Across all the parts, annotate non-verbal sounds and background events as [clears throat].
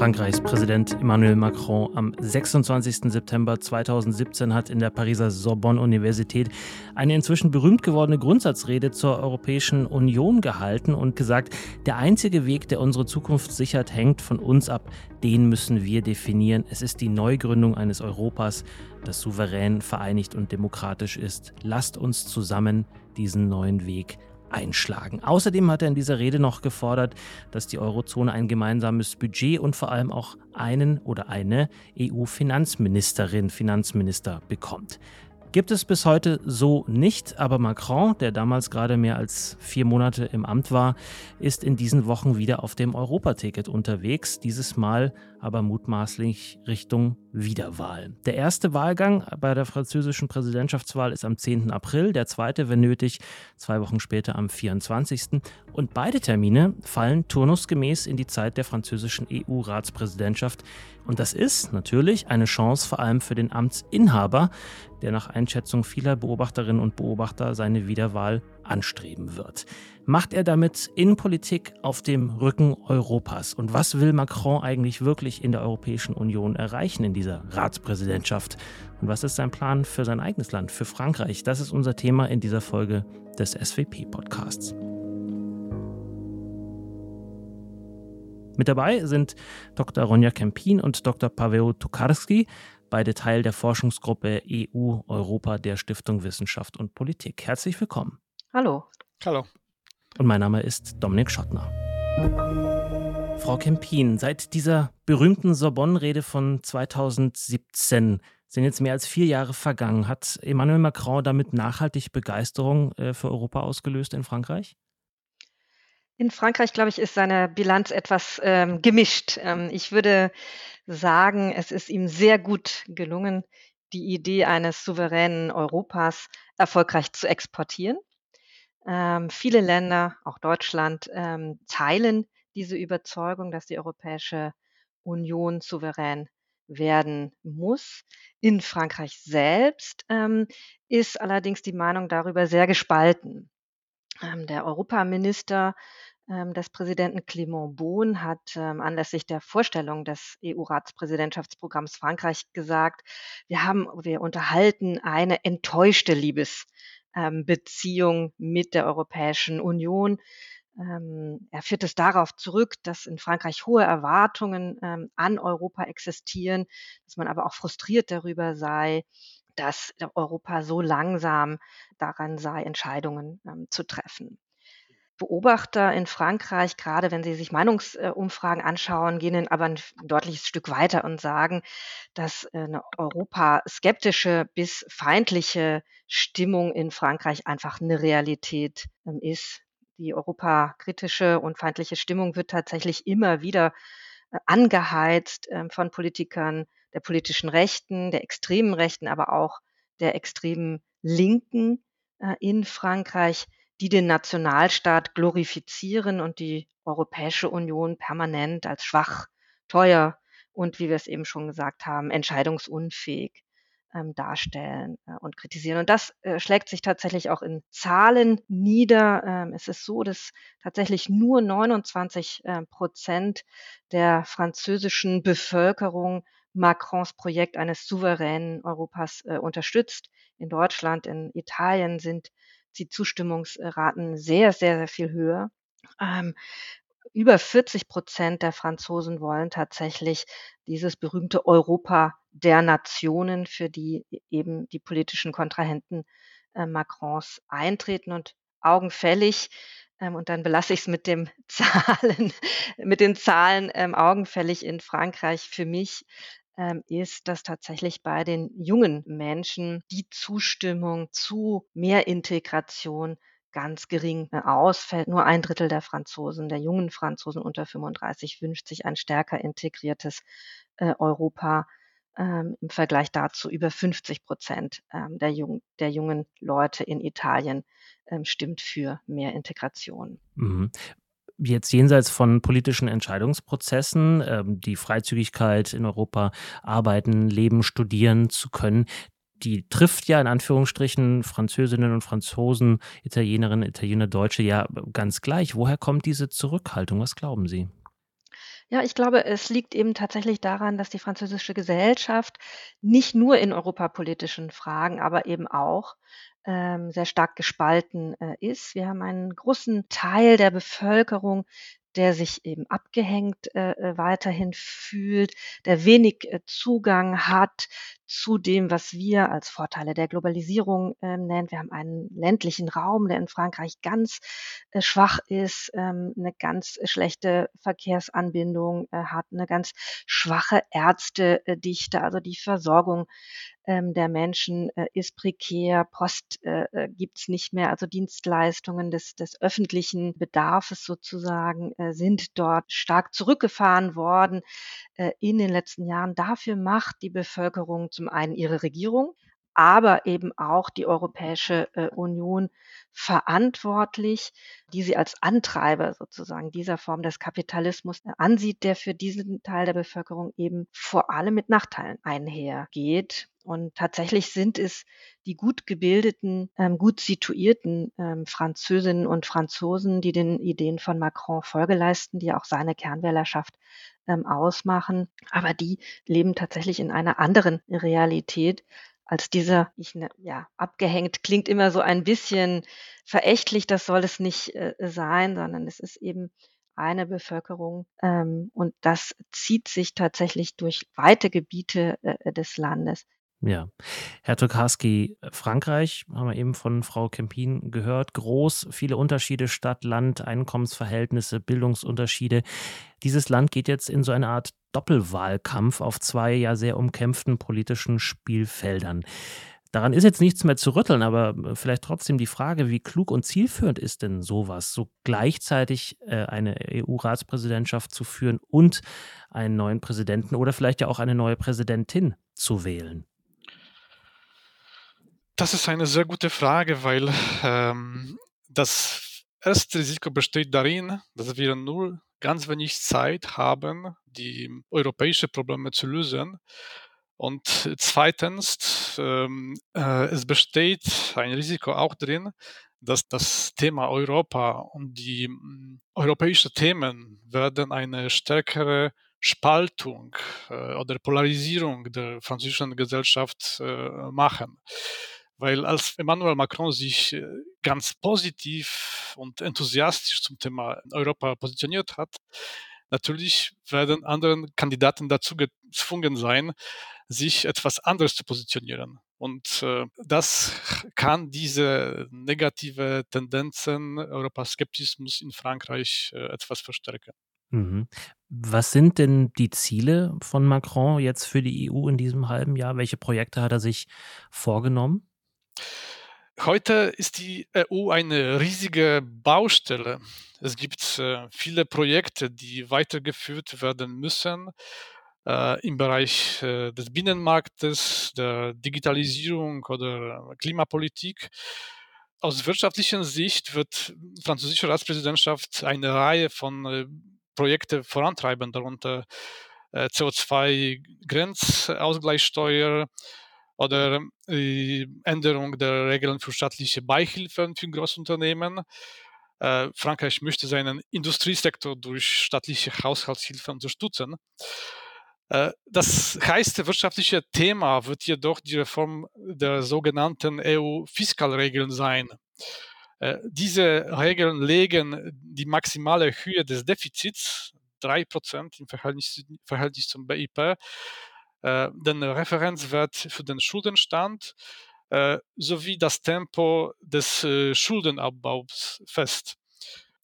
Frankreichs Präsident Emmanuel Macron am 26. September 2017 hat in der Pariser Sorbonne-Universität eine inzwischen berühmt gewordene Grundsatzrede zur Europäischen Union gehalten und gesagt, der einzige Weg, der unsere Zukunft sichert, hängt von uns ab. Den müssen wir definieren. Es ist die Neugründung eines Europas, das souverän, vereinigt und demokratisch ist. Lasst uns zusammen diesen neuen Weg einschlagen. Außerdem hat er in dieser Rede noch gefordert, dass die Eurozone ein gemeinsames Budget und vor allem auch einen oder eine EU-Finanzministerin, Finanzminister bekommt. Gibt es bis heute so nicht, aber Macron, der damals gerade mehr als vier Monate im Amt war, ist in diesen Wochen wieder auf dem Europaticket unterwegs, dieses Mal aber mutmaßlich Richtung Wiederwahl. Der erste Wahlgang bei der französischen Präsidentschaftswahl ist am 10. April, der zweite, wenn nötig, zwei Wochen später am 24. Und beide Termine fallen turnusgemäß in die Zeit der französischen EU-Ratspräsidentschaft. Und das ist natürlich eine Chance vor allem für den Amtsinhaber, der nach Einschätzung vieler Beobachterinnen und Beobachter seine Wiederwahl anstreben wird. Macht er damit Innenpolitik auf dem Rücken Europas? Und was will Macron eigentlich wirklich in der Europäischen Union erreichen in dieser Ratspräsidentschaft? Und was ist sein Plan für sein eigenes Land, für Frankreich? Das ist unser Thema in dieser Folge des SWP-Podcasts. Mit dabei sind Dr. Ronja Kempin und Dr. Paweł Tokarski, beide Teil der Forschungsgruppe EU-Europa der Stiftung Wissenschaft und Politik. Herzlich willkommen. Hallo. Hallo. Und mein Name ist Dominik Schottner. Frau Kempin, seit dieser berühmten Sorbonne-Rede von 2017 sind jetzt mehr als vier Jahre vergangen. Hat Emmanuel Macron damit nachhaltig Begeisterung äh, für Europa ausgelöst in Frankreich? In Frankreich, glaube ich, ist seine Bilanz etwas ähm, gemischt. Ähm, ich würde sagen, es ist ihm sehr gut gelungen, die Idee eines souveränen Europas erfolgreich zu exportieren. Ähm, viele Länder, auch Deutschland, ähm, teilen diese Überzeugung, dass die Europäische Union souverän werden muss. In Frankreich selbst ähm, ist allerdings die Meinung darüber sehr gespalten. Ähm, der Europaminister ähm, des Präsidenten Clément Beaune hat ähm, anlässlich der Vorstellung des EU-Ratspräsidentschaftsprogramms Frankreich gesagt, wir haben, wir unterhalten eine enttäuschte Liebesbeziehung mit der Europäischen Union. Ähm, er führt es darauf zurück, dass in Frankreich hohe Erwartungen ähm, an Europa existieren, dass man aber auch frustriert darüber sei, dass Europa so langsam daran sei, Entscheidungen ähm, zu treffen. Beobachter in Frankreich, gerade wenn sie sich Meinungsumfragen anschauen, gehen aber ein deutliches Stück weiter und sagen, dass eine europaskeptische bis feindliche Stimmung in Frankreich einfach eine Realität ist. Die europakritische und feindliche Stimmung wird tatsächlich immer wieder äh, angeheizt ähm, von Politikern der politischen Rechten, der extremen Rechten, aber auch der extremen Linken äh, in Frankreich die den Nationalstaat glorifizieren und die Europäische Union permanent als schwach, teuer und, wie wir es eben schon gesagt haben, entscheidungsunfähig ähm, darstellen äh, und kritisieren. Und das äh, schlägt sich tatsächlich auch in Zahlen nieder. Ähm, es ist so, dass tatsächlich nur 29 äh, Prozent der französischen Bevölkerung Macrons Projekt eines souveränen Europas äh, unterstützt. In Deutschland, in Italien sind die Zustimmungsraten sehr, sehr, sehr viel höher. Ähm, über 40 Prozent der Franzosen wollen tatsächlich dieses berühmte Europa der Nationen, für die e-, eben die politischen Kontrahenten äh, Macrons eintreten und augenfällig ähm, und dann belasse ich es mit dem [laughs] Zahlen, mit den Zahlen ähm, augenfällig in Frankreich für mich ist, dass tatsächlich bei den jungen Menschen die Zustimmung zu mehr Integration ganz gering äh, ausfällt. Nur ein Drittel der Franzosen, der jungen Franzosen unter 35, wünscht sich ein stärker integriertes äh, Europa. Ähm, Im Vergleich dazu über 50 Prozent ähm, der, jung, der jungen Leute in Italien ähm, stimmt für mehr Integration. Mhm jetzt jenseits von politischen Entscheidungsprozessen, ähm, die Freizügigkeit in Europa arbeiten, leben, studieren zu können, die trifft ja in Anführungsstrichen Französinnen und Franzosen, Italienerinnen, Italiener, Deutsche ja ganz gleich. Woher kommt diese Zurückhaltung? Was glauben Sie? Ja, ich glaube, es liegt eben tatsächlich daran, dass die französische Gesellschaft nicht nur in europapolitischen Fragen, aber eben auch ähm, sehr stark gespalten äh, ist. Wir haben einen großen Teil der Bevölkerung, der sich eben abgehängt äh, äh, weiterhin fühlt, der wenig äh, Zugang hat zu dem, was wir als Vorteile der Globalisierung äh, nennen. Wir haben einen ländlichen Raum, der in Frankreich ganz äh, schwach ist, ähm, eine ganz schlechte Verkehrsanbindung äh, hat, eine ganz schwache Ärztedichte, also die Versorgung ähm, der Menschen äh, ist prekär, Post äh, äh gibt es nicht mehr, also Dienstleistungen des, des öffentlichen Bedarfs sozusagen äh, sind dort stark zurückgefahren worden äh, in den letzten Jahren. Dafür macht die Bevölkerung zum einen ihre Regierung, aber eben auch die Europäische äh, Union verantwortlich, die sie als Antreiber sozusagen dieser Form des Kapitalismus ansieht, der für diesen Teil der Bevölkerung eben vor allem mit Nachteilen einhergeht. Und tatsächlich sind es die gut gebildeten, ähm, gut situierten ähm, Französinnen und Franzosen, die den Ideen von Macron Folge leisten, die auch seine Kernwählerschaft ähm, ausmachen. Aber die leben tatsächlich in einer anderen Realität als dieser, ich ne, ja, abgehängt klingt immer so ein bisschen verächtlich, das soll es nicht äh, sein, sondern es ist eben eine Bevölkerung ähm, und das zieht sich tatsächlich durch weite Gebiete äh, des Landes. Ja. Herr Tokarski, Frankreich, haben wir eben von Frau Kempin gehört, groß, viele Unterschiede, Stadt, Land, Einkommensverhältnisse, Bildungsunterschiede. Dieses Land geht jetzt in so eine Art Doppelwahlkampf auf zwei ja sehr umkämpften politischen Spielfeldern. Daran ist jetzt nichts mehr zu rütteln, aber vielleicht trotzdem die Frage, wie klug und zielführend ist denn sowas, so gleichzeitig äh, eine EU-Ratspräsidentschaft zu führen und einen neuen Präsidenten oder vielleicht ja auch eine neue Präsidentin zu wählen? Das ist eine sehr gute Frage, weil ähm, das erste Risiko besteht darin, dass wir nur ganz wenig Zeit haben, die europäischen Probleme zu lösen. Und zweitens, ähm, äh, es besteht ein Risiko auch drin, dass das Thema Europa und die äh, europäischen Themen werden eine stärkere Spaltung äh, oder Polarisierung der französischen Gesellschaft äh, machen. Weil als Emmanuel Macron sich äh, ganz positiv und enthusiastisch zum Thema Europa positioniert hat, natürlich werden andere Kandidaten dazu gezwungen sein, sich etwas anderes zu positionieren. Und äh, das kann diese negative Tendenzen, Europaskeptismus in Frankreich äh, etwas verstärken. Mhm. Was sind denn die Ziele von Macron jetzt für die EU in diesem halben Jahr? Welche Projekte hat er sich vorgenommen? Heute ist die EU eine riesige Baustelle. Es gibt äh, viele Projekte, die weitergeführt werden müssen äh, im Bereich äh, des Binnenmarktes, der Digitalisierung oder Klimapolitik. Aus wirtschaftlicher Sicht wird die französische Ratspräsidentschaft eine Reihe von Projekten vorantreiben, darunter äh, CO2-Grenzausgleichssteuer, oder die Änderung der Regeln für staatliche Beihilfen für Großunternehmen. Äh, Frankreich möchte seinen Industriesektor durch staatliche Haushaltshilfe unterstützen. Äh, das heißt, wirtschaftliche Thema wird jedoch die Reform der sogenannten EU-Fiskalregeln sein. Äh, diese Regeln legen die maximale Höhe des Defizits, 3% im Verhältnis, Verhältnis zum BIP, äh, den Referenzwert für den Schuldenstand äh, sowie das Tempo des äh, Schuldenabbaus fest.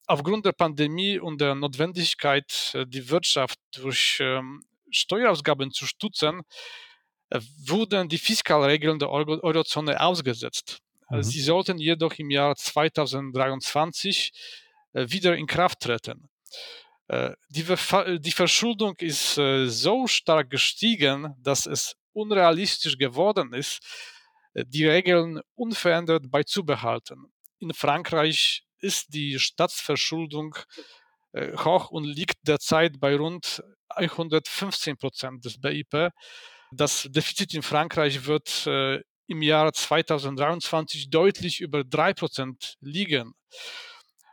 Aufgrund der Pandemie und der Notwendigkeit, die Wirtschaft durch ähm, Steuerausgaben zu stützen, wurden die Fiskalregeln der Eurozone ausgesetzt. Mhm. Sie sollten jedoch im Jahr 2023 wieder in Kraft treten. Äh, die, die Verschuldung ist äh, so stark gestiegen, dass es unrealistisch geworden ist, äh, die Regeln unverändert beizubehalten. In Frankreich ist die Staatsverschuldung hoch und liegt derzeit bei rund 115 Prozent des BIP. Das Defizit in Frankreich wird im Jahr 2023 deutlich über 3 Prozent liegen.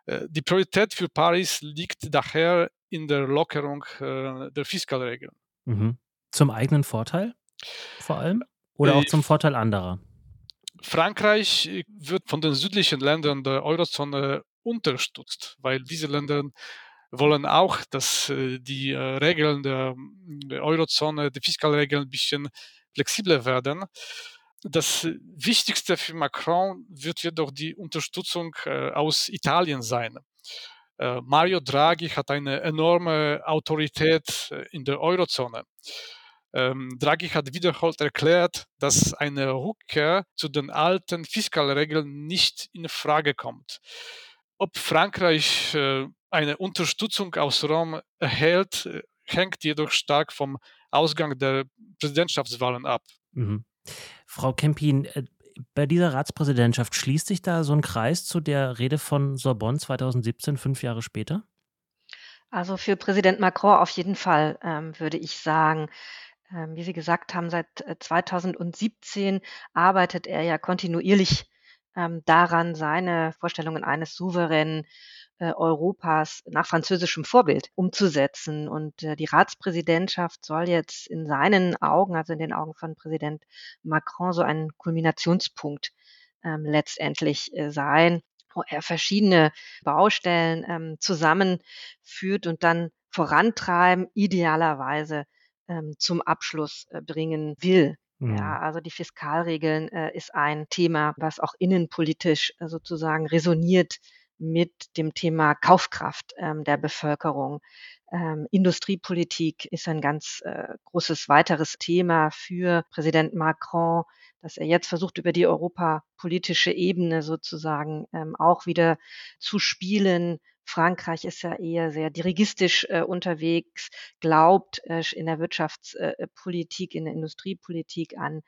Äh, die Priorität für Paris liegt daher in der Lockerung äh, der Fiskalregeln. Mhm. Zum eigenen Vorteil vor allem oder auch zum Vorteil anderer? Frankreich wird von den südlichen Ländern der Eurozone unterstützt, weil diese Länder wollen auch, dass äh, die äh, Regeln der Eurozone, die Fiskalregeln ein bisschen flexibler werden. Das Wichtigste für Macron wird jedoch die Unterstützung äh, aus Italien sein. Mario Draghi hat eine enorme Autorität in der Eurozone. Ähm, Draghi hat wiederholt erklärt, dass eine Rückkehr zu den alten Fiskalregeln nicht in Frage kommt. Ob Frankreich äh, eine Unterstützung aus Rom erhält, äh, hängt jedoch stark vom Ausgang der Präsidentschaftswahlen ab. Mhm. Frau Kempin, äh, bei dieser Ratspräsidentschaft schließt sich da so ein Kreis zu der Rede von Sorbonne 2017, fünf Jahre später? Also für Präsident Macron auf jeden Fall, ähm, würde ich sagen. Ähm, wie Sie gesagt haben, seit 2017 äh, arbeitet er ja kontinuierlich ähm, daran, seine Vorstellungen eines souveränen Europas nach französischem Vorbild umzusetzen. Und äh, die Ratspräsidentschaft soll jetzt in seinen Augen, also in den Augen von Präsident Macron, so ein Kulminationspunkt ähm, letztendlich sein, wo er verschiedene Baustellen ähm, zusammenführt und dann vorantreiben, idealerweise ähm, zum Abschluss äh, bringen will. Mhm. Ja, also die Fiskalregeln äh, ist ein Thema, was auch innenpolitisch äh, sozusagen resoniert mit dem Thema Kaufkraft ähm, der Bevölkerung. Ähm, Industriepolitik ist ein ganz äh, großes weiteres Thema für Präsident Macron, dass er jetzt versucht, über die europapolitische Ebene sozusagen ähm, auch wieder zu spielen, Frankreich ist ja eher sehr dirigistisch äh, unterwegs, glaubt äh, in der Wirtschaftspolitik, äh, in der Industriepolitik an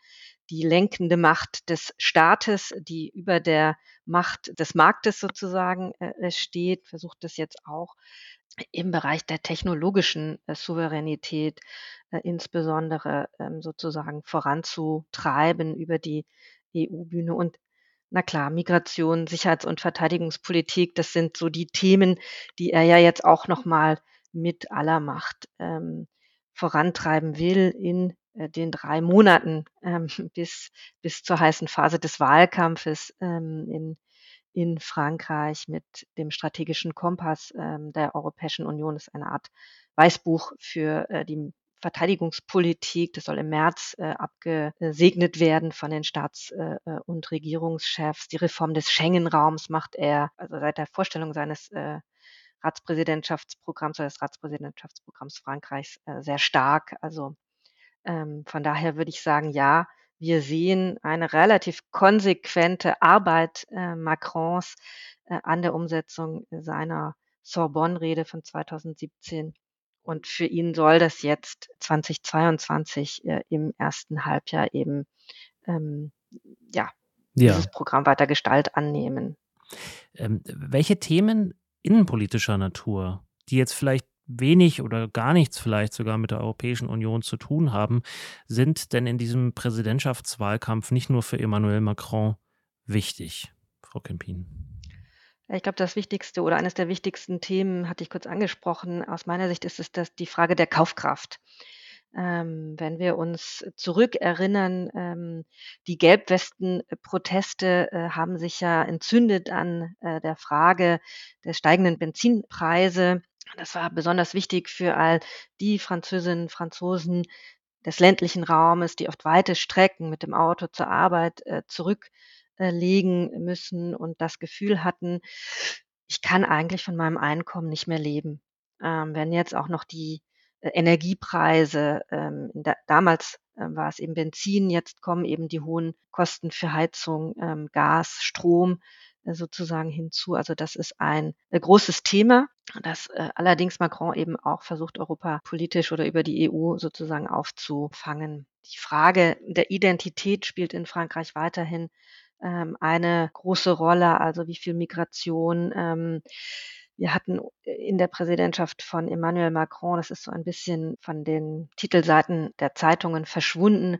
die lenkende Macht des Staates, die über der Macht des Marktes sozusagen äh, steht, versucht das jetzt auch im Bereich der technologischen äh, Souveränität äh, insbesondere ähm, sozusagen voranzutreiben über die EU-Bühne. Und na klar, Migration, Sicherheits- und Verteidigungspolitik, das sind so die Themen, die er ja jetzt auch noch mal mit aller Macht ähm, vorantreiben will in äh, den drei Monaten ähm, [laughs] bis, bis zur heißen Phase des Wahlkampfes ähm, in, in Frankreich mit dem strategischen Kompass ähm, der Europäischen Union. Das ist eine Art Weißbuch für äh, die Verteidigungspolitik. Das soll im März äh, abgesegnet werden von den Staats- äh, äh, und Regierungschefs. Die Reform des Schengen-Raums macht er, also seit der Vorstellung seines äh, Ratspräsidentschaftsprogramms oder des Ratspräsidentschaftsprogramms Frankreichs äh, sehr stark. Also ähm, von daher würde ich sagen, ja, wir sehen eine relativ konsequente Arbeit äh, Macrons äh, an der Umsetzung seiner Sorbonne-Rede von 2017 und für ihn soll das jetzt 2022 äh, im ersten Halbjahr eben ähm, ja, ja, dieses Programm weiter Gestalt annehmen. Ähm, welche Themen innenpolitischer Natur, die jetzt vielleicht wenig oder gar nichts vielleicht sogar mit der Europäischen Union zu tun haben, sind denn in diesem Präsidentschaftswahlkampf nicht nur für Emmanuel Macron wichtig, Frau Kempin? Ich glaube, das Wichtigste oder eines der wichtigsten Themen hatte ich kurz angesprochen. Aus meiner Sicht ist es das die Frage der Kaufkraft. Ähm, wenn wir uns zurückerinnern, ähm, die Gelbwesten-Proteste äh, haben sich ja entzündet an äh, der Frage der steigenden Benzinpreise. Das war besonders wichtig für all die Französinnen Franzosen des ländlichen Raumes, die oft weite Strecken mit dem Auto zur Arbeit äh, zurück äh, legen müssen und das Gefühl hatten, ich kann eigentlich von meinem Einkommen nicht mehr leben. Ähm, wenn jetzt auch noch die äh, Energiepreise, ähm, da, damals äh, war es eben Benzin, jetzt kommen eben die hohen Kosten für Heizung, ähm, Gas, Strom äh, sozusagen hinzu. Also das ist ein äh, großes Thema, das äh, allerdings Macron eben auch versucht, Europa politisch oder über die EU sozusagen aufzufangen. Die Frage der Identität spielt in Frankreich weiterhin ähm, eine große Rolle, also wie viel Migration. Ähm, wir hatten in der Präsidentschaft von Emmanuel Macron, das ist so ein bisschen von den Titelseiten der Zeitungen verschwunden,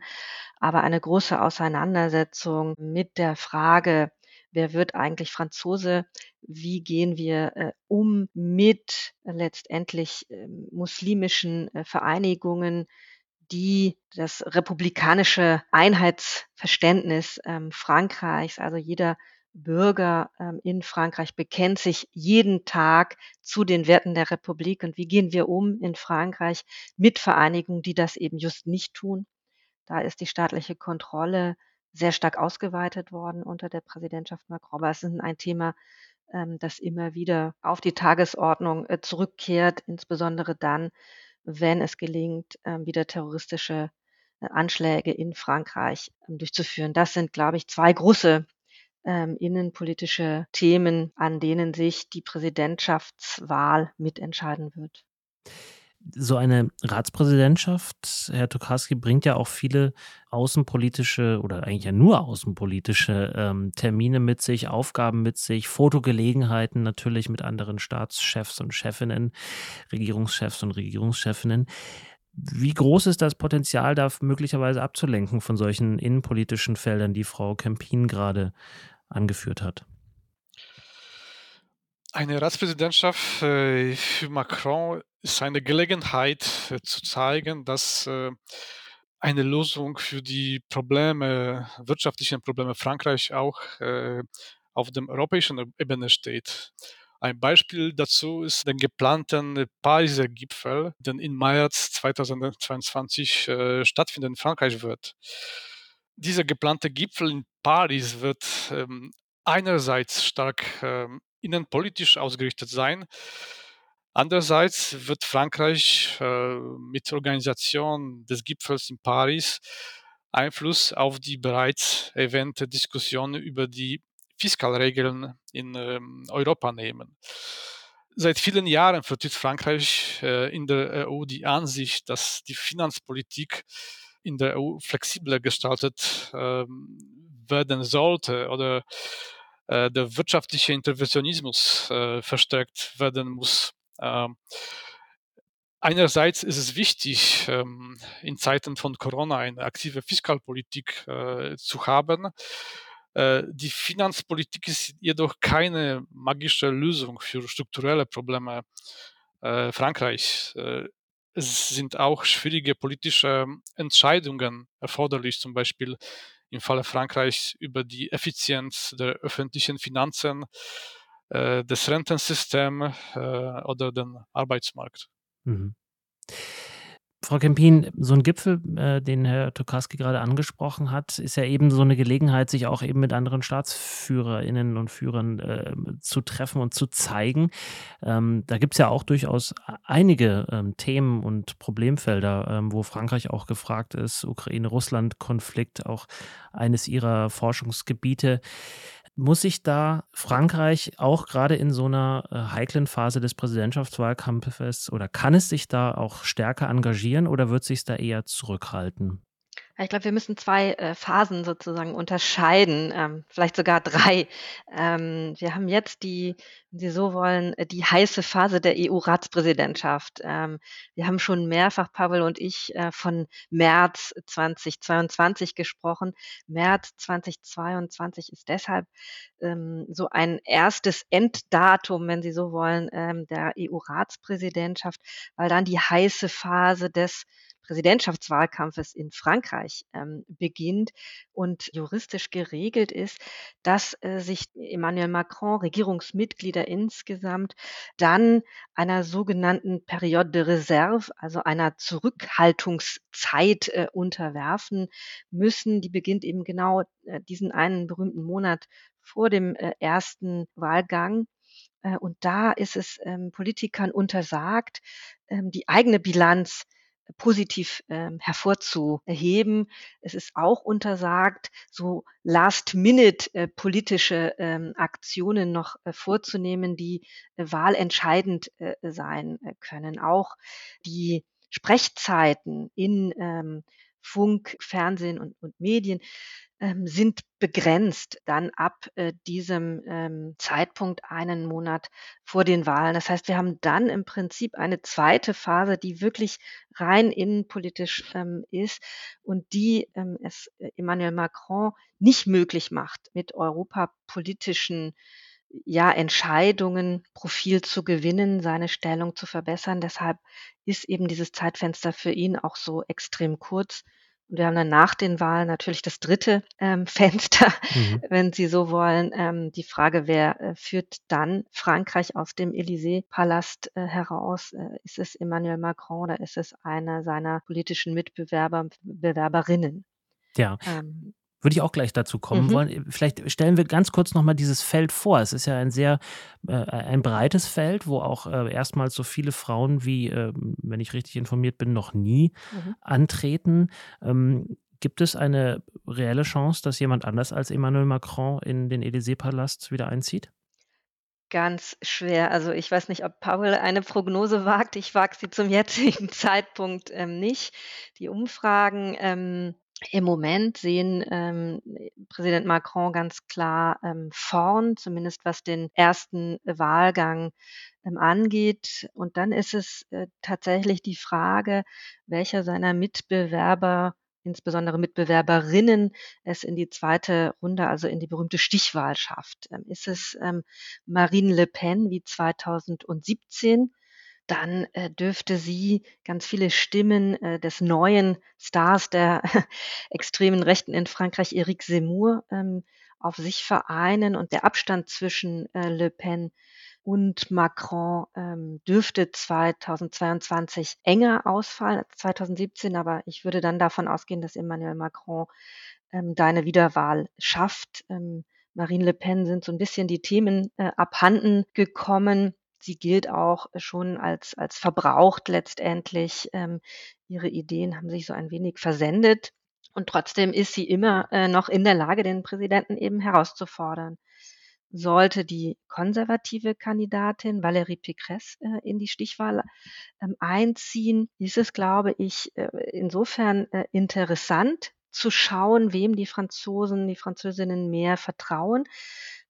aber eine große Auseinandersetzung mit der Frage, wer wird eigentlich Franzose, wie gehen wir äh, um mit äh, letztendlich äh, muslimischen äh, Vereinigungen, die das republikanische Einheitsverständnis ähm, Frankreichs, also jeder Bürger ähm, in Frankreich bekennt sich jeden Tag zu den Werten der Republik. Und wie gehen wir um in Frankreich mit Vereinigungen, die das eben just nicht tun? Da ist die staatliche Kontrolle sehr stark ausgeweitet worden unter der Präsidentschaft Macron. Aber es ist ein Thema, ähm, das immer wieder auf die Tagesordnung äh, zurückkehrt, insbesondere dann, wenn es gelingt, ähm, wieder terroristische äh, Anschläge in Frankreich ähm, durchzuführen. Das sind, glaube ich, zwei große ähm, innenpolitische Themen, an denen sich die Präsidentschaftswahl mitentscheiden wird. So eine Ratspräsidentschaft, Herr Tokarski, bringt ja auch viele außenpolitische oder eigentlich ja nur außenpolitische ähm, Termine mit sich, Aufgaben mit sich, Fotogelegenheiten natürlich mit anderen Staatschefs und Chefinnen, Regierungschefs und Regierungschefinnen. Wie groß ist das Potenzial, da möglicherweise abzulenken von solchen innenpolitischen Feldern, die Frau Kempin gerade angeführt hat? Eine Ratspräsidentschaft äh, für Macron ist eine Gelegenheit äh, zu zeigen, dass äh, eine Lösung für die Probleme, wirtschaftlichen Probleme Frankreich auch auf dem europäischen Ebene steht. Ein Beispiel dazu ist der geplante Pariser Gipfel, der im März 2022 stattfinden in Frankreich wird. Dieser geplante Gipfel in Paris wird ähm, einerseits stark ähm, innenpolitisch ausgerichtet sein. Andererseits wird Frankreich äh, mit Organisation des Gipfels in Paris Einfluss auf die bereits erwähnte Diskussion über die Fiskalregeln in ähm, Europa nehmen. Seit vielen Jahren vertritt Frankreich äh, in der EU die Ansicht, dass die Finanzpolitik in der EU flexibler gestaltet ähm, werden sollte oder äh, der wirtschaftliche Interventionismus äh, verstärkt werden muss. Ähm, einerseits ist es wichtig, ähm, in Zeiten von Corona eine aktive Fiskalpolitik äh, zu haben. Die Finanzpolitik ist jedoch keine magische Lösung für strukturelle Probleme Frankreichs. Es sind auch schwierige politische Entscheidungen erforderlich, zum Beispiel im Falle Frankreichs über die Effizienz der öffentlichen Finanzen, äh, des Rentensystems äh, oder den Arbeitsmarkt. Mhm. Frau Kempin, so ein Gipfel, äh, den Herr Tokarski gerade angesprochen hat, ist ja eben so eine Gelegenheit, sich auch eben mit anderen StaatsführerInnen und Führern äh, zu treffen und zu zeigen. Ähm, da gibt es ja auch durchaus einige ähm, Themen und Problemfelder, ähm, wo Frankreich auch gefragt ist. Ukraine-Russland-Konflikt, auch eines ihrer Forschungsgebiete. Muss sich da Frankreich auch gerade in so einer äh, heiklen Phase des Präsidentschaftswahlkampfes oder kann es sich da auch stärker engagieren oder wird sich da eher zurückhalten? Ich glaube, wir müssen zwei äh, Phasen sozusagen unterscheiden, ähm, vielleicht sogar drei. Ähm, wir haben jetzt die, wenn Sie so wollen, äh, die heiße Phase der EU-Ratspräsidentschaft. Ähm, wir haben schon mehrfach, Pavel und ich, äh, von März 2022 gesprochen. März 2022 ist deshalb ähm, so ein erstes Enddatum, wenn Sie so wollen, ähm, der EU-Ratspräsidentschaft, weil dann die heiße Phase des Präsidentschaftswahlkampfes in Frankreich ähm, beginnt und juristisch geregelt ist, dass äh, sich Emmanuel Macron, Regierungsmitglieder insgesamt, dann einer sogenannten Periode de Reserve, also einer Zurückhaltungszeit äh, unterwerfen müssen. Die beginnt eben genau äh, diesen einen berühmten Monat vor dem äh, ersten Wahlgang. Äh, und da ist es ähm, Politikern untersagt, ähm, die eigene Bilanz positiv ähm, hervorzuheben. Es ist auch untersagt, so last-minute äh, politische ähm, Aktionen noch äh, vorzunehmen, die äh, wahlentscheidend äh, sein äh, können. Auch die Sprechzeiten in ähm, Funk, Fernsehen und, und Medien ähm, sind begrenzt dann ab äh, diesem ähm, Zeitpunkt einen Monat vor den Wahlen. Das heißt, wir haben dann im Prinzip eine zweite Phase, die wirklich rein innenpolitisch ähm, ist und die ähm, es äh, Emmanuel Macron nicht möglich macht, mit europapolitischen ja, Entscheidungen Profil zu gewinnen, seine Stellung zu verbessern. Deshalb ist eben dieses Zeitfenster für ihn auch so extrem kurz. Und wir haben dann nach den Wahlen natürlich das dritte ähm, [laughs] Fenster, mhm. wenn Sie so wollen. Ähm, die Frage, wer äh, führt dann Frankreich aus dem Élysée-Palast äh, heraus? Äh, ist es Emmanuel Macron oder ist es einer seiner politischen Mitbewerber, Bewerberinnen? Ja. Ähm, würde ich auch gleich dazu kommen mhm. wollen. Vielleicht stellen wir ganz kurz nochmal dieses Feld vor. Es ist ja ein sehr, äh, ein breites Feld, wo auch äh, erstmals so viele Frauen wie, äh, wenn ich richtig informiert bin, noch nie mhm. antreten. Ähm, gibt es eine reelle Chance, dass jemand anders als Emmanuel Macron in den Élysée-Palast wieder einzieht? Ganz schwer. Also ich weiß nicht, ob Paul eine Prognose wagt. Ich wage sie zum jetzigen [laughs] Zeitpunkt ähm, nicht. Die Umfragen ähm, im Moment sehen ähm, Präsident Macron ganz klar ähm, vorn, zumindest was den ersten Wahlgang ähm, angeht. Und dann ist es äh, tatsächlich die Frage, welcher seiner Mitbewerber insbesondere Mitbewerberinnen es in die zweite Runde, also in die berühmte Stichwahl schafft. Ähm, ist es ähm, Marine Le Pen wie 2017? Dann äh, dürfte sie ganz viele Stimmen äh, des neuen Stars der [laughs] extremen Rechten in Frankreich, Eric Zemmour, ähm, auf sich vereinen. Und der Abstand zwischen äh, Le Pen und Macron ähm, dürfte 2022 enger ausfallen als 2017, aber ich würde dann davon ausgehen, dass Emmanuel Macron ähm, da eine Wiederwahl schafft. Ähm, Marine Le Pen sind so ein bisschen die Themen äh, abhanden gekommen sie gilt auch schon als, als verbraucht letztendlich. Ähm, ihre Ideen haben sich so ein wenig versendet. Und trotzdem ist sie immer äh, noch in der Lage, den Präsidenten eben herauszufordern. Sollte die konservative Kandidatin Valérie Pécresse äh, in die Stichwahl ähm, einziehen, ist es, glaube ich, äh, insofern äh, interessant zu schauen, wem die Franzosen, die Französinnen mehr vertrauen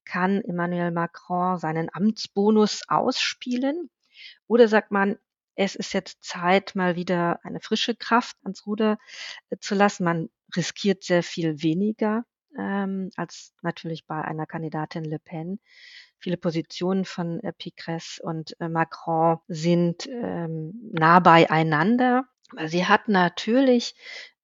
kann Emmanuel Macron seinen Amtsbonus ausspielen? Oder sagt man, es ist jetzt Zeit, mal wieder eine frische Kraft ans Ruder äh, zu lassen. Man riskiert sehr viel weniger ähm, als natürlich bei einer Kandidatin Le Pen. Viele Positionen von äh, Pécresse und äh, Macron sind ähm, nah beieinander. Sie hat natürlich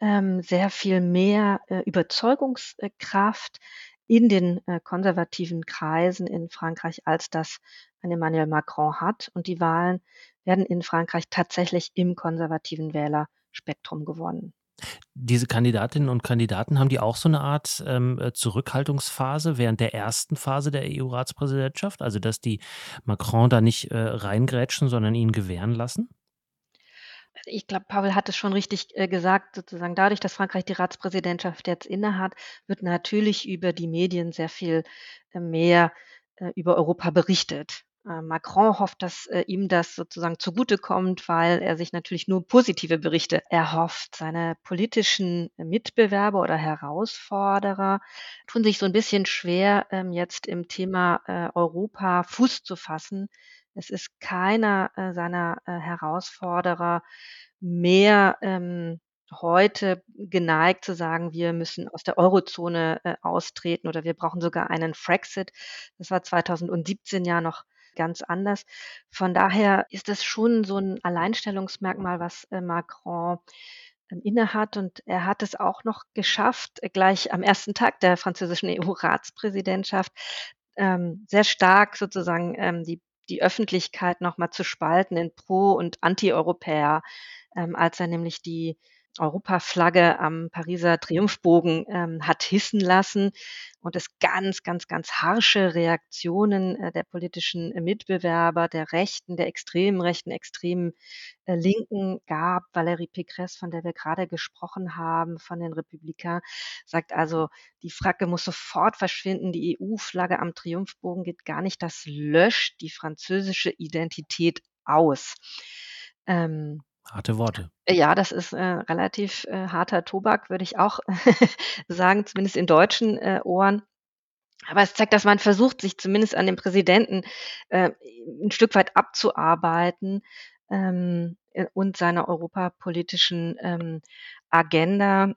ähm, sehr viel mehr äh, Überzeugungskraft in den äh, konservativen Kreisen in Frankreich, als das ein Emmanuel Macron hat. Und die Wahlen werden in Frankreich tatsächlich im konservativen Wählerspektrum gewonnen. Diese Kandidatinnen und Kandidaten haben die auch so eine Art ähm, äh, Zurückhaltungsphase während der ersten Phase der EU-Ratspräsidentschaft, also dass die Macron da nicht äh, reingrätschen, sondern ihn gewähren lassen? Ich glaube, Pavel hat es schon richtig äh, gesagt, sozusagen dadurch, dass Frankreich die Ratspräsidentschaft jetzt innehat, wird natürlich über die Medien sehr viel äh, mehr äh, über Europa berichtet. Äh, Macron hofft, dass äh, ihm das sozusagen zugutekommt, weil er sich natürlich nur positive Berichte erhofft. Seine politischen Mitbewerber oder Herausforderer tun sich so ein bisschen schwer, ähm, jetzt im Thema äh, Europa Fuß zu fassen es ist keiner äh, seiner äh, Herausforderer mehr ähm, heute geneigt zu sagen, wir müssen aus der Eurozone äh, austreten oder wir brauchen sogar einen Frexit. Das war 2017 ja noch ganz anders. Von daher ist es schon so ein Alleinstellungsmerkmal, was äh, Macron ähm, innehat. Und er hat es auch noch geschafft, gleich am ersten Tag der französischen [laughs] EU-Ratspräsidentschaft ähm, sehr stark sozusagen ähm, die die Öffentlichkeit nochmal zu spalten in Pro- und Anti-Europäer, ähm, als er nämlich die Europaflagge am Pariser Triumphbogen ähm, hat hissen lassen und es ganz, ganz, ganz harsche Reaktionen äh, der politischen Mitbewerber, der Rechten, der extremen Rechten, extremen äh, Linken gab. Valérie Pécresse, von der wir gerade gesprochen haben, von den Republikanern, sagt also, die Fracke muss sofort verschwinden, die EU-Flagge am Triumphbogen geht gar nicht, das löscht die französische Identität aus. Ähm, Harte Worte. Ja, das ist äh, relativ äh, harter Tobak, würde ich auch [laughs] sagen, zumindest in deutschen äh, Ohren. Aber es zeigt, dass man versucht, sich zumindest an dem Präsidenten äh, ein Stück weit abzuarbeiten ähm, äh, und seiner europapolitischen ähm, Agenda.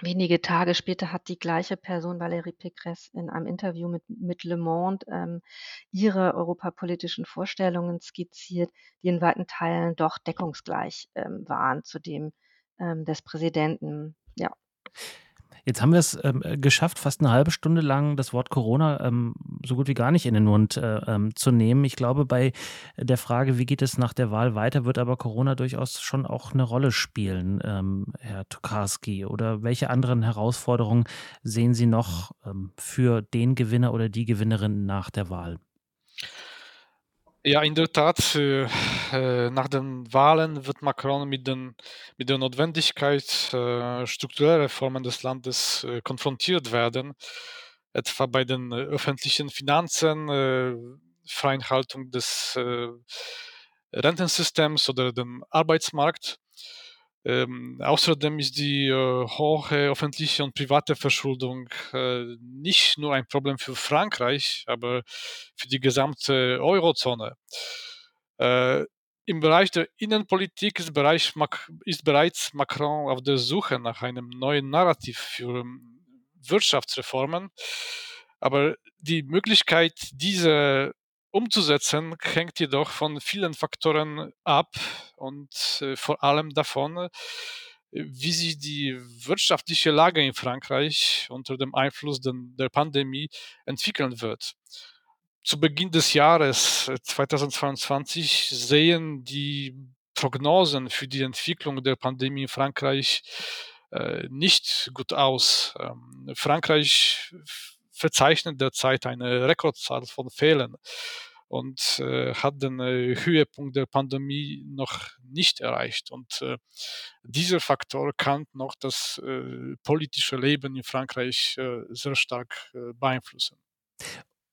Wenige Tage später hat die gleiche Person, Valérie Pécresse, in einem Interview mit, mit Le Monde ähm, ihre europapolitischen Vorstellungen skizziert, die in weiten Teilen doch deckungsgleich ähm, waren zu dem ähm, des Präsidenten. Ja. Jetzt haben wir es ähm, geschafft, fast eine halbe Stunde lang das Wort Corona ähm, so gut wie gar nicht in den Mund äh, ähm, zu nehmen. Ich glaube, bei der Frage, wie geht es nach der Wahl weiter, wird aber Corona durchaus schon auch eine Rolle spielen, ähm, Herr Tokarski. Oder welche anderen Herausforderungen sehen Sie noch ähm, für den Gewinner oder die Gewinnerin nach der Wahl? Ja, in der Tat, äh, äh, nach den Wahlen wird Macron mit, den, mit der Notwendigkeit äh, struktureller Reformen des Landes äh, konfrontiert werden, etwa bei den öffentlichen Finanzen, Freihaltung des Rentensystems oder dem Arbeitsmarkt. Ähm, außerdem ist die äh, hohe öffentliche und private Verschuldung äh, nicht nur ein Problem für Frankreich, aber für die gesamte Eurozone. Äh, Im Bereich der Innenpolitik ist, Bereich, ist, bereits Macron auf der Suche nach einem neuen Narrativ für ähm, Wirtschaftsreformen. Aber die Möglichkeit, diese umzusetzen, hängt jedoch von vielen Faktoren ab und äh, vor allem davon, äh, wie sich die wirtschaftliche Lage in Frankreich unter dem Einfluss der Pandemie entwickeln wird. Zu Beginn des Jahres 2022 äh, sehen die Prognosen für die Entwicklung der Pandemie in Frankreich nicht gut aus. Ähm, Frankreich verzeichnet derzeit eine Rekordzahl von Fällen und äh, hat den äh, Höhepunkt der Pandemie noch nicht erreicht. Und äh, dieser Faktor kann noch das äh, politische Leben in Frankreich äh, sehr stark äh, beeinflussen.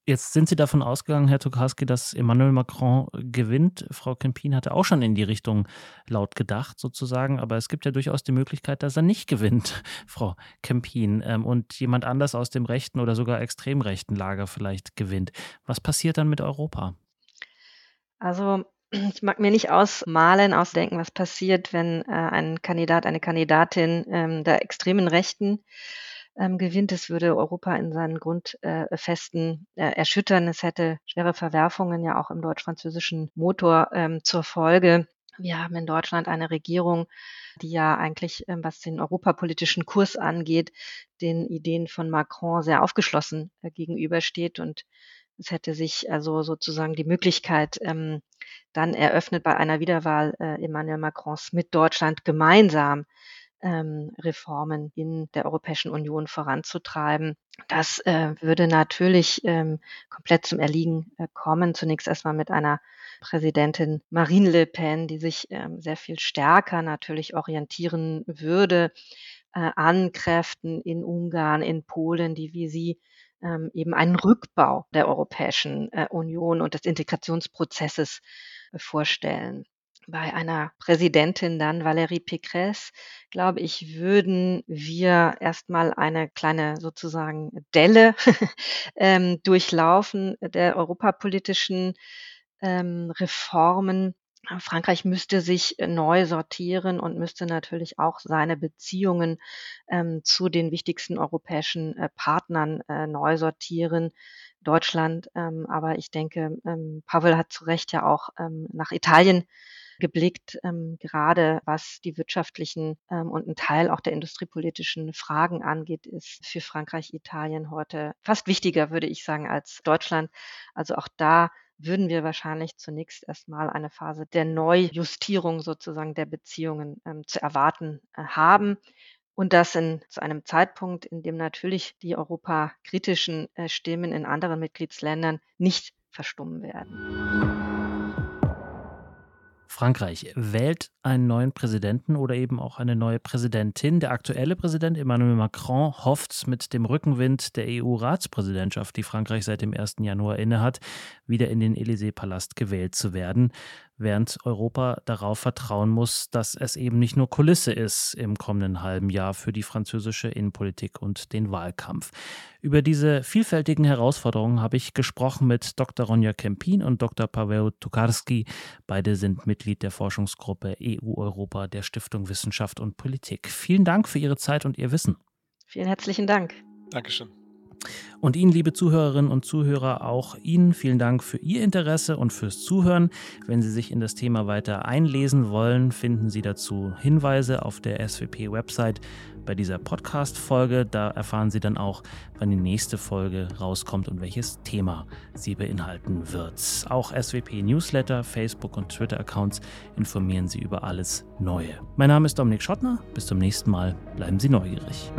Jetzt sind Sie davon ausgegangen, Herr Tokarski, dass Emmanuel Macron gewinnt. Frau Kempin hatte auch schon in die Richtung laut gedacht, sozusagen. Aber es gibt ja durchaus die Möglichkeit, dass er nicht gewinnt, [laughs] Frau Kempin, ähm, und jemand anders aus dem rechten oder sogar extrem rechten Lager vielleicht gewinnt. Was passiert dann mit Europa? Also [clears throat] ich mag mir nicht ausmalen, ausdenken, was passiert, wenn äh, ein Kandidat, eine Kandidatin ähm, der extremen Rechten ähm, gewinnt. Es würde Europa in seinen Grundfesten äh, äh, erschüttern. Es hätte schwere Verwerfungen ja auch im deutsch-französischen Motor ähm, zur Folge. Wir haben in Deutschland eine Regierung, die ja eigentlich, ähm, was den europapolitischen Kurs angeht, den Ideen von Macron sehr aufgeschlossen äh, gegenübersteht. Und es hätte sich also sozusagen die Möglichkeit ähm, dann eröffnet, bei einer Wiederwahl äh, Emmanuel Macrons mit Deutschland gemeinsam ähm, Reformen in der Europäischen Union voranzutreiben. Das äh, würde natürlich ähm, komplett zum Erliegen äh, kommen. Zunächst erstmal mit einer Präsidentin Marine Le Pen, die sich ähm, sehr viel stärker natürlich orientieren würde äh, an Kräften in Ungarn, in Polen, die wie sie ähm, eben einen Rückbau der Europäischen äh, Union und des Integrationsprozesses äh, vorstellen bei einer Präsidentin dann, Valérie Pécresse, glaube ich, würden wir erstmal eine kleine sozusagen Delle [laughs] ähm, durchlaufen der europapolitischen ähm, Reformen. Frankreich müsste sich neu sortieren und müsste natürlich auch seine Beziehungen ähm, zu den wichtigsten europäischen äh, Partnern äh, neu sortieren. Deutschland, ähm, aber ich denke, ähm, Pavel hat zu Recht ja auch ähm, nach Italien geblickt, ähm, gerade was die wirtschaftlichen ähm, und ein Teil auch der industriepolitischen Fragen angeht, ist für Frankreich, Italien heute fast wichtiger, würde ich sagen, als Deutschland. Also auch da würden wir wahrscheinlich zunächst erstmal eine Phase der Neujustierung sozusagen der Beziehungen ähm, zu erwarten äh, haben. Und das in, zu einem Zeitpunkt, in dem natürlich die europakritischen äh, Stimmen in anderen Mitgliedsländern nicht verstummen werden. Frankreich wählt einen neuen Präsidenten oder eben auch eine neue Präsidentin. Der aktuelle Präsident Emmanuel Macron hofft mit dem Rückenwind der EU-Ratspräsidentschaft, die Frankreich seit dem 1. Januar innehat, wieder in den Élysée-Palast gewählt zu werden. Während Europa darauf vertrauen muss, dass es eben nicht nur Kulisse ist im kommenden halben Jahr für die französische Innenpolitik und den Wahlkampf. Über diese vielfältigen Herausforderungen habe ich gesprochen mit Dr. Ronja Kempin und Dr. Paweł Tukarski. Beide sind Mitglied der Forschungsgruppe EU-Europa der Stiftung Wissenschaft und Politik. Vielen Dank für Ihre Zeit und Ihr Wissen. Vielen herzlichen Dank. Dankeschön. Und Ihnen, liebe Zuhörerinnen und Zuhörer, auch Ihnen vielen Dank für Ihr Interesse und fürs Zuhören. Wenn Sie sich in das Thema weiter einlesen wollen, finden Sie dazu Hinweise auf der SWP-Website bei dieser Podcast-Folge. Da erfahren Sie dann auch, wann die nächste Folge rauskommt und welches Thema sie beinhalten wird. Auch SWP-Newsletter, Facebook- und Twitter-Accounts informieren Sie über alles Neue. Mein Name ist Dominik Schottner. Bis zum nächsten Mal. Bleiben Sie neugierig.